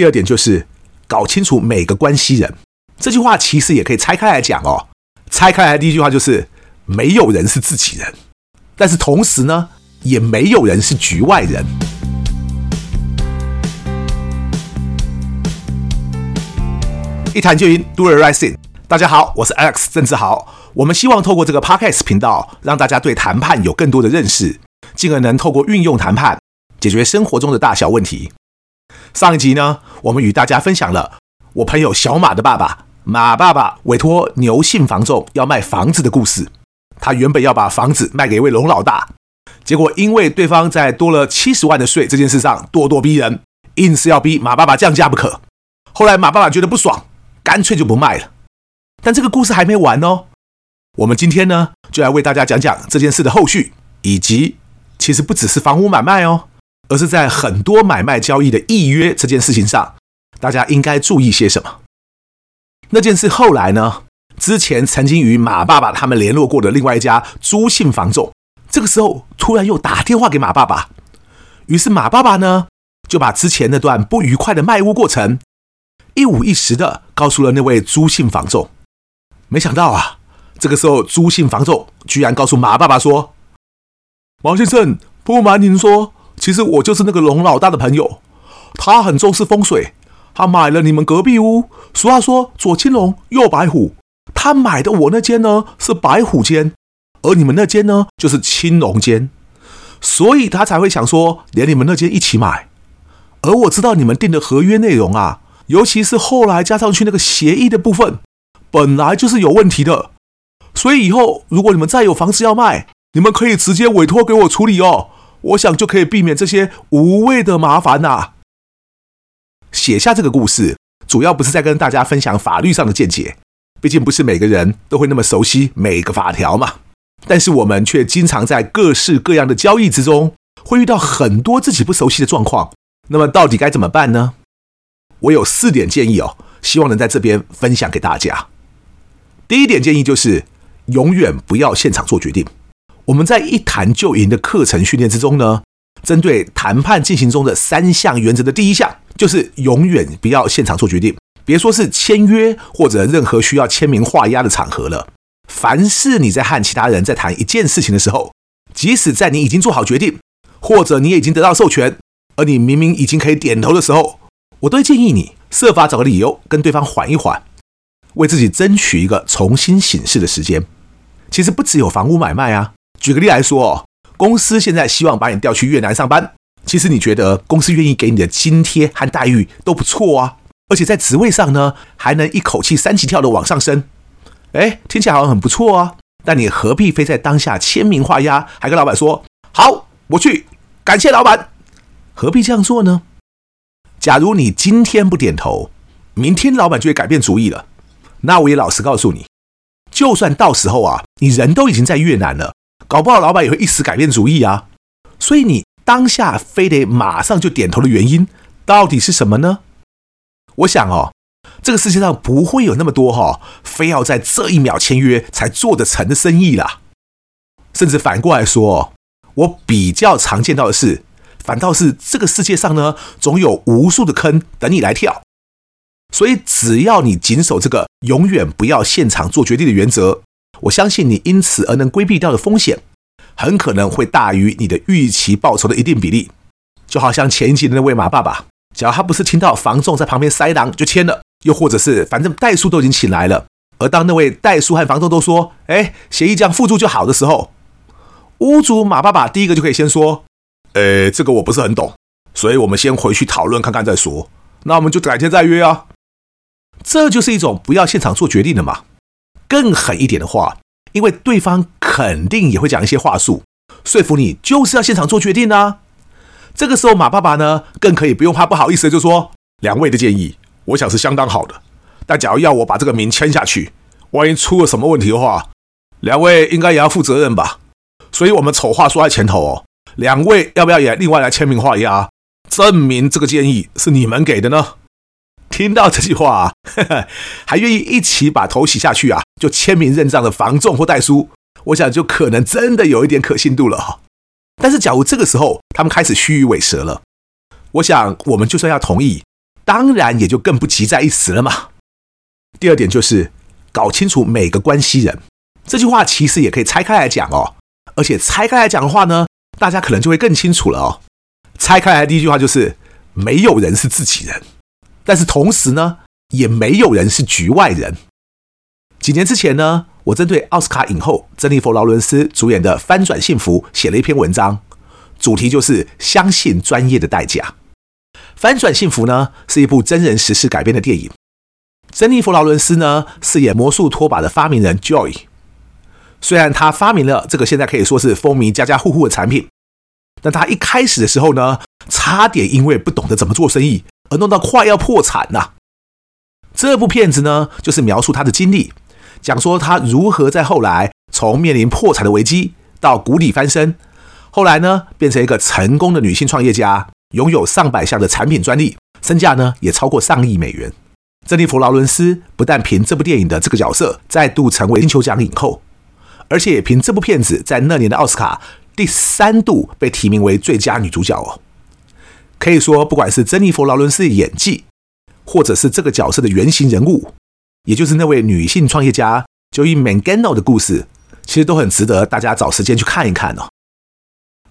第二点就是搞清楚每个关系人。这句话其实也可以拆开来讲哦。拆开来，第一句话就是没有人是自己人，但是同时呢，也没有人是局外人。一谈就赢，Do it right in。大家好，我是 Alex 郑志豪。我们希望透过这个 Podcast 频道，让大家对谈判有更多的认识，进而能透过运用谈判解决生活中的大小问题。上一集呢，我们与大家分享了我朋友小马的爸爸马爸爸委托牛姓房仲要卖房子的故事。他原本要把房子卖给一位龙老大，结果因为对方在多了七十万的税这件事上咄咄逼人，硬是要逼马爸爸降价不可。后来马爸爸觉得不爽。干脆就不卖了，但这个故事还没完哦。我们今天呢，就来为大家讲讲这件事的后续，以及其实不只是房屋买卖哦，而是在很多买卖交易的预约这件事情上，大家应该注意些什么。那件事后来呢，之前曾经与马爸爸他们联络过的另外一家朱姓房仲，这个时候突然又打电话给马爸爸，于是马爸爸呢，就把之前那段不愉快的卖屋过程。一五一十的告诉了那位朱姓房仲，没想到啊，这个时候朱姓房仲居然告诉马爸爸说：“王先生，不瞒您说，其实我就是那个龙老大的朋友，他很重视风水，他买了你们隔壁屋。俗话说左青龙，右白虎，他买的我那间呢是白虎间，而你们那间呢就是青龙间，所以他才会想说连你们那间一起买。而我知道你们订的合约内容啊。”尤其是后来加上去那个协议的部分，本来就是有问题的，所以以后如果你们再有房子要卖，你们可以直接委托给我处理哦。我想就可以避免这些无谓的麻烦呐。写下这个故事，主要不是在跟大家分享法律上的见解，毕竟不是每个人都会那么熟悉每个法条嘛。但是我们却经常在各式各样的交易之中，会遇到很多自己不熟悉的状况。那么到底该怎么办呢？我有四点建议哦，希望能在这边分享给大家。第一点建议就是，永远不要现场做决定。我们在一谈就赢的课程训练之中呢，针对谈判进行中的三项原则的第一项，就是永远不要现场做决定。别说是签约或者任何需要签名画押的场合了，凡是你在和其他人在谈一件事情的时候，即使在你已经做好决定，或者你已经得到授权，而你明明已经可以点头的时候，我都建议你设法找个理由跟对方缓一缓，为自己争取一个重新行事的时间。其实不只有房屋买卖啊，举个例来说哦，公司现在希望把你调去越南上班，其实你觉得公司愿意给你的津贴和待遇都不错啊，而且在职位上呢还能一口气三级跳的往上升，哎，听起来好像很不错啊。但你何必非在当下签名画押，还跟老板说好我去，感谢老板，何必这样做呢？假如你今天不点头，明天老板就会改变主意了。那我也老实告诉你，就算到时候啊，你人都已经在越南了，搞不好老板也会一时改变主意啊。所以你当下非得马上就点头的原因，到底是什么呢？我想哦，这个世界上不会有那么多哈、非要在这一秒签约才做得成的生意啦。甚至反过来说，我比较常见到的是。反倒是这个世界上呢，总有无数的坑等你来跳。所以只要你谨守这个永远不要现场做决定的原则，我相信你因此而能规避掉的风险，很可能会大于你的预期报酬的一定比例。就好像前一集的那位马爸爸，只要他不是听到房仲在旁边塞狼就签了，又或者是反正代书都已经请来了，而当那位代书和房仲都说“哎，协议这样附注就好”的时候，屋主马爸爸第一个就可以先说。呃，这个我不是很懂，所以我们先回去讨论看看再说。那我们就改天再约啊。这就是一种不要现场做决定的嘛。更狠一点的话，因为对方肯定也会讲一些话术，说服你就是要现场做决定啊。这个时候马爸爸呢，更可以不用怕不好意思就说：两位的建议，我想是相当好的。但假如要我把这个名签下去，万一出了什么问题的话，两位应该也要负责任吧？所以我们丑话说在前头哦。两位要不要也另外来签名画押，证明这个建议是你们给的呢？听到这句话，呵呵，还愿意一起把头洗下去啊？就签名认账的房仲或代书，我想就可能真的有一点可信度了哈。但是假如这个时候他们开始虚与委蛇了，我想我们就算要同意，当然也就更不急在一时了嘛。第二点就是搞清楚每个关系人，这句话其实也可以拆开来讲哦，而且拆开来讲的话呢，大家可能就会更清楚了哦。拆开来第一句话就是没有人是自己人，但是同时呢，也没有人是局外人。几年之前呢，我针对奥斯卡影后珍妮佛劳伦斯主演的《翻转幸福》写了一篇文章，主题就是相信专业的代价。《翻转幸福》呢是一部真人实事改编的电影，珍妮佛劳伦斯呢饰演魔术拖把的发明人 Joy。虽然他发明了这个现在可以说是风靡家家户户的产品，但他一开始的时候呢，差点因为不懂得怎么做生意而弄到快要破产呐。这部片子呢，就是描述他的经历。讲说他如何在后来从面临破产的危机到谷底翻身，后来呢变成一个成功的女性创业家，拥有上百项的产品专利，身价呢也超过上亿美元。珍妮佛劳伦斯不但凭这部电影的这个角色再度成为金球奖影后，而且也凭这部片子在那年的奥斯卡第三度被提名为最佳女主角哦。可以说，不管是珍妮佛劳伦斯的演技，或者是这个角色的原型人物。也就是那位女性创业家 Joy Mangano 的故事，其实都很值得大家找时间去看一看哦。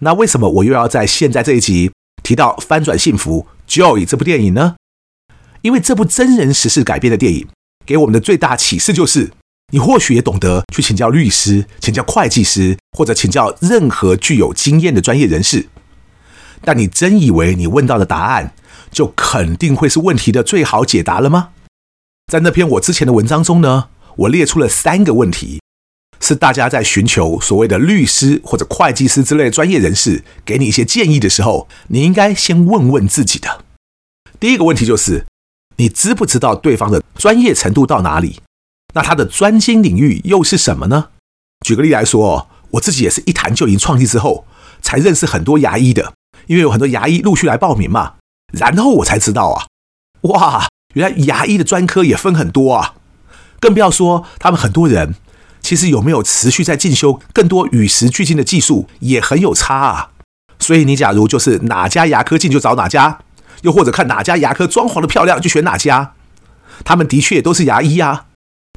那为什么我又要在现在这一集提到《翻转幸福》Joy 这部电影呢？因为这部真人实事改编的电影，给我们的最大启示就是，你或许也懂得去请教律师、请教会计师，或者请教任何具有经验的专业人士，但你真以为你问到的答案，就肯定会是问题的最好解答了吗？在那篇我之前的文章中呢，我列出了三个问题，是大家在寻求所谓的律师或者会计师之类专业人士给你一些建议的时候，你应该先问问自己的。第一个问题就是，你知不知道对方的专业程度到哪里？那他的专精领域又是什么呢？举个例来说，我自己也是一谈就赢创立之后，才认识很多牙医的，因为有很多牙医陆续来报名嘛，然后我才知道啊，哇！原来牙医的专科也分很多啊，更不要说他们很多人其实有没有持续在进修更多与时俱进的技术也很有差啊。所以你假如就是哪家牙科近就找哪家，又或者看哪家牙科装潢的漂亮就选哪家，他们的确都是牙医啊，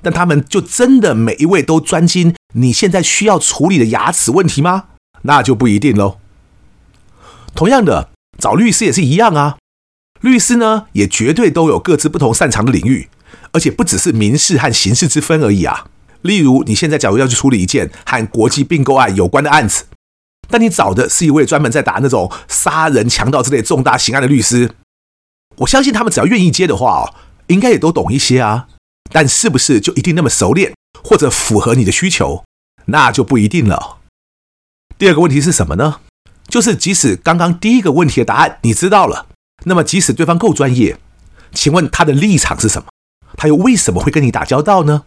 但他们就真的每一位都专精你现在需要处理的牙齿问题吗？那就不一定喽。同样的，找律师也是一样啊。律师呢，也绝对都有各自不同擅长的领域，而且不只是民事和刑事之分而已啊。例如，你现在假如要去处理一件和国际并购案有关的案子，但你找的是一位专门在打那种杀人、强盗之类重大刑案的律师，我相信他们只要愿意接的话哦，应该也都懂一些啊。但是不是就一定那么熟练，或者符合你的需求，那就不一定了。第二个问题是什么呢？就是即使刚刚第一个问题的答案你知道了。那么，即使对方够专业，请问他的立场是什么？他又为什么会跟你打交道呢？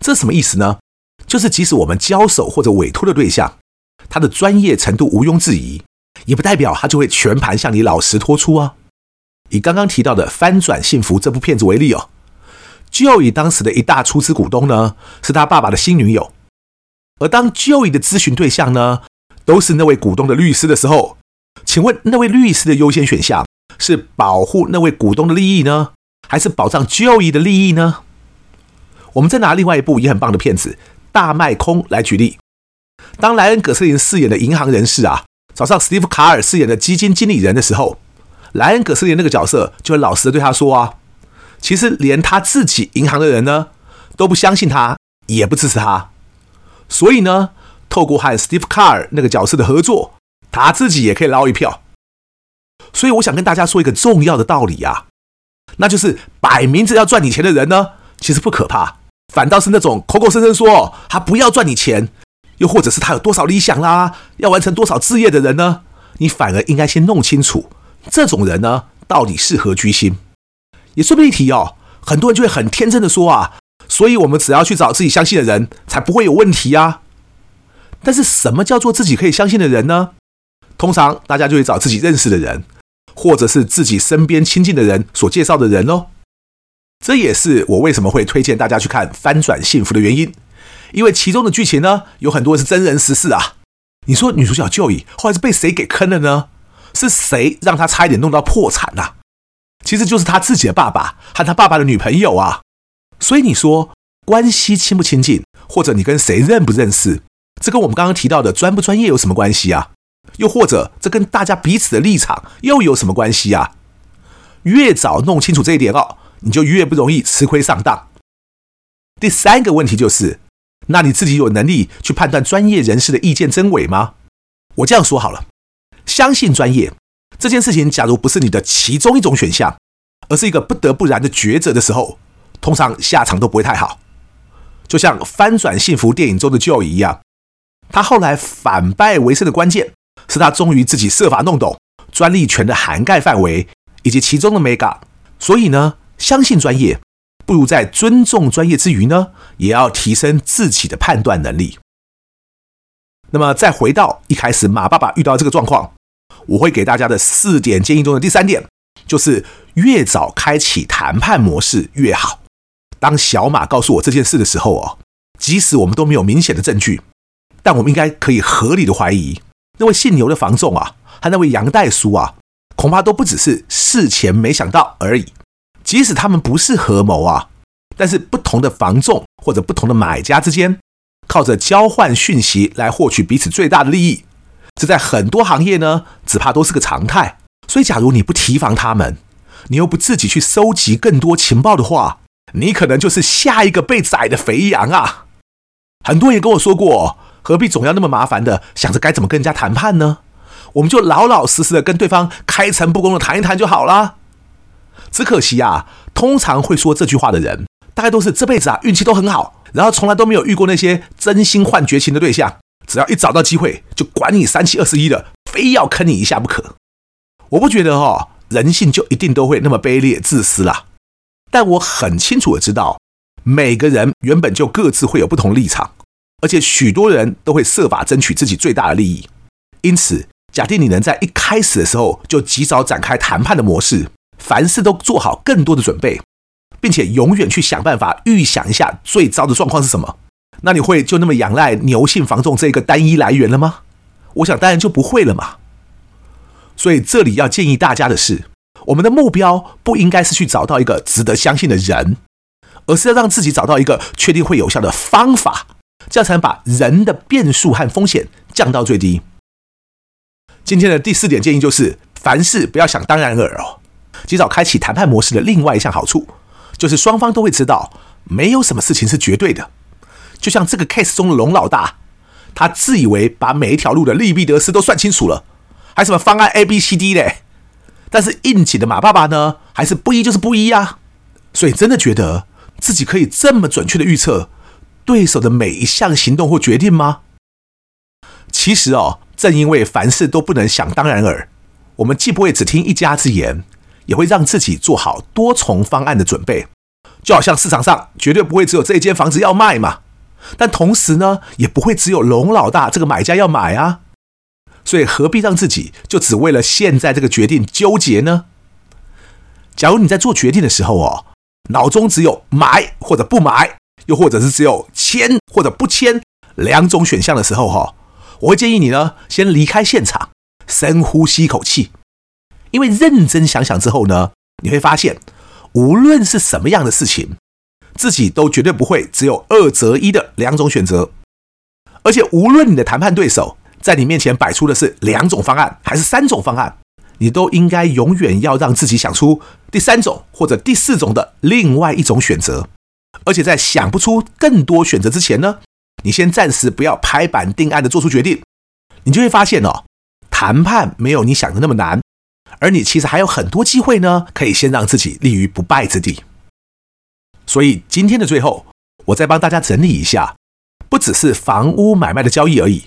这什么意思呢？就是即使我们交手或者委托的对象，他的专业程度毋庸置疑，也不代表他就会全盘向你老实托出啊。以刚刚提到的《翻转幸福》这部片子为例哦，就以当时的一大出资股东呢，是他爸爸的新女友，而当 Joy 的咨询对象呢，都是那位股东的律师的时候。请问那位律师的优先选项是保护那位股东的利益呢，还是保障 Joy 的利益呢？我们再拿另外一部也很棒的片子《大卖空》来举例。当莱恩·葛斯林饰演的银行人士啊，找上史蒂夫·卡尔饰演的基金经理人的时候，莱恩·葛斯林那个角色就会老实的对他说啊，其实连他自己银行的人呢都不相信他，也不支持他。所以呢，透过和史蒂夫·卡尔那个角色的合作。他自己也可以捞一票，所以我想跟大家说一个重要的道理啊，那就是摆明着要赚你钱的人呢，其实不可怕，反倒是那种口口声声说他不要赚你钱，又或者是他有多少理想啦，要完成多少事业的人呢，你反而应该先弄清楚，这种人呢到底是何居心。也顺便一提哦，很多人就会很天真的说啊，所以我们只要去找自己相信的人，才不会有问题啊。但是什么叫做自己可以相信的人呢？通常大家就会找自己认识的人，或者是自己身边亲近的人所介绍的人喽。这也是我为什么会推荐大家去看《翻转幸福》的原因，因为其中的剧情呢，有很多是真人实事啊。你说女主角 Joy 后来是被谁给坑了呢？是谁让她差一点弄到破产呐？其实就是他自己的爸爸和他爸爸的女朋友啊。所以你说关系亲不亲近，或者你跟谁认不认识，这跟我们刚刚提到的专不专业有什么关系啊？又或者这跟大家彼此的立场又有什么关系啊？越早弄清楚这一点哦，你就越不容易吃亏上当。第三个问题就是，那你自己有能力去判断专业人士的意见真伪吗？我这样说好了，相信专业这件事情，假如不是你的其中一种选项，而是一个不得不然的抉择的时候，通常下场都不会太好。就像《翻转幸福》电影中的 Joe 一样，他后来反败为胜的关键，是他终于自己设法弄懂专利权的涵盖范围以及其中的 Mega。所以呢，相信专业，不如在尊重专业之余呢，也要提升自己的判断能力。那么，再回到一开始马爸爸遇到这个状况，我会给大家的四点建议中的第三点，就是越早开启谈判模式越好。当小马告诉我这件事的时候哦，即使我们都没有明显的证据，但我们应该可以合理的怀疑，那位姓牛的房仲啊，和那位杨代书啊，恐怕都不只是事前没想到而已。即使他们不是合谋啊，但是不同的房仲或者不同的买家之间，靠着交换讯息来获取彼此最大的利益，这在很多行业呢，只怕都是个常态。所以，假如你不提防他们，你又不自己去收集更多情报的话，你可能就是下一个被宰的肥羊啊！很多人跟我说过，何必总要那么麻烦的想着该怎么跟人家谈判呢？我们就老老实实的跟对方开诚布公的谈一谈就好了。只可惜啊，通常会说这句话的人，大概都是这辈子啊运气都很好，然后从来都没有遇过那些真心换绝情的对象。只要一找到机会，就管你三七二十一的，非要坑你一下不可。我不觉得哦，人性就一定都会那么卑劣自私啦。但我很清楚的知道，每个人原本就各自会有不同立场，而且许多人都会设法争取自己最大的利益。因此，假定你能在一开始的时候就及早展开谈判的模式，凡事都做好更多的准备，并且永远去想办法预想一下最糟的状况是什么，那你会就那么仰赖牛姓房仲这个单一来源了吗？我想当然就不会了嘛。所以这里要建议大家的是，我们的目标不应该是去找到一个值得相信的人，而是要让自己找到一个确定会有效的方法，这样才能把人的变数和风险降到最低。今天的第四点建议就是，凡事不要想当然耳哦。及早开启谈判模式的另外一项好处，就是双方都会知道，没有什么事情是绝对的。就像这个 case 中的龙老大，他自以为把每一条路的利弊得失都算清楚了，还什么方案 A、B、C、D 嘞？但是硬起的马爸爸呢，还是不一就是不一呀。所以真的觉得自己可以这么准确的预测对手的每一项行动或决定吗？其实哦，正因为凡事都不能想当然耳，我们既不会只听一家之言。也会让自己做好多重方案的准备，就好像市场上绝对不会只有这一间房子要卖嘛，但同时呢，也不会只有龙老大这个买家要买啊，所以何必让自己就只为了现在这个决定纠结呢？假如你在做决定的时候哦，脑中只有买或者不买，又或者是只有签或者不签两种选项的时候哈，我会建议你呢，先离开现场，深呼吸一口气。因为认真想想之后呢，你会发现，无论是什么样的事情，自己都绝对不会只有二择一的两种选择。而且，无论你的谈判对手在你面前摆出的是两种方案还是三种方案，你都应该永远要让自己想出第三种或者第四种的另外一种选择。而且，在想不出更多选择之前呢，你先暂时不要拍板定案的做出决定，你就会发现哦，谈判没有你想的那么难。而你其实还有很多机会呢，可以先让自己立于不败之地。所以今天的最后，我再帮大家整理一下，不只是房屋买卖的交易而已，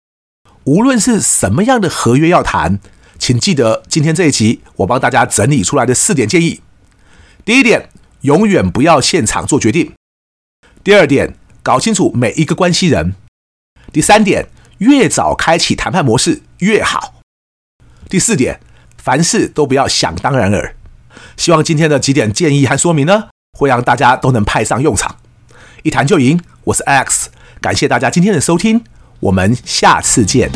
无论是什么样的合约要谈，请记得今天这一集我帮大家整理出来的四点建议。第一点，永远不要现场做决定；第二点，搞清楚每一个关系人；第三点，越早开启谈判模式越好；第四点。凡事都不要想当然耳。希望今天的几点建议和说明呢，会让大家都能派上用场。一谈就赢，我是 X，感谢大家今天的收听，我们下次见。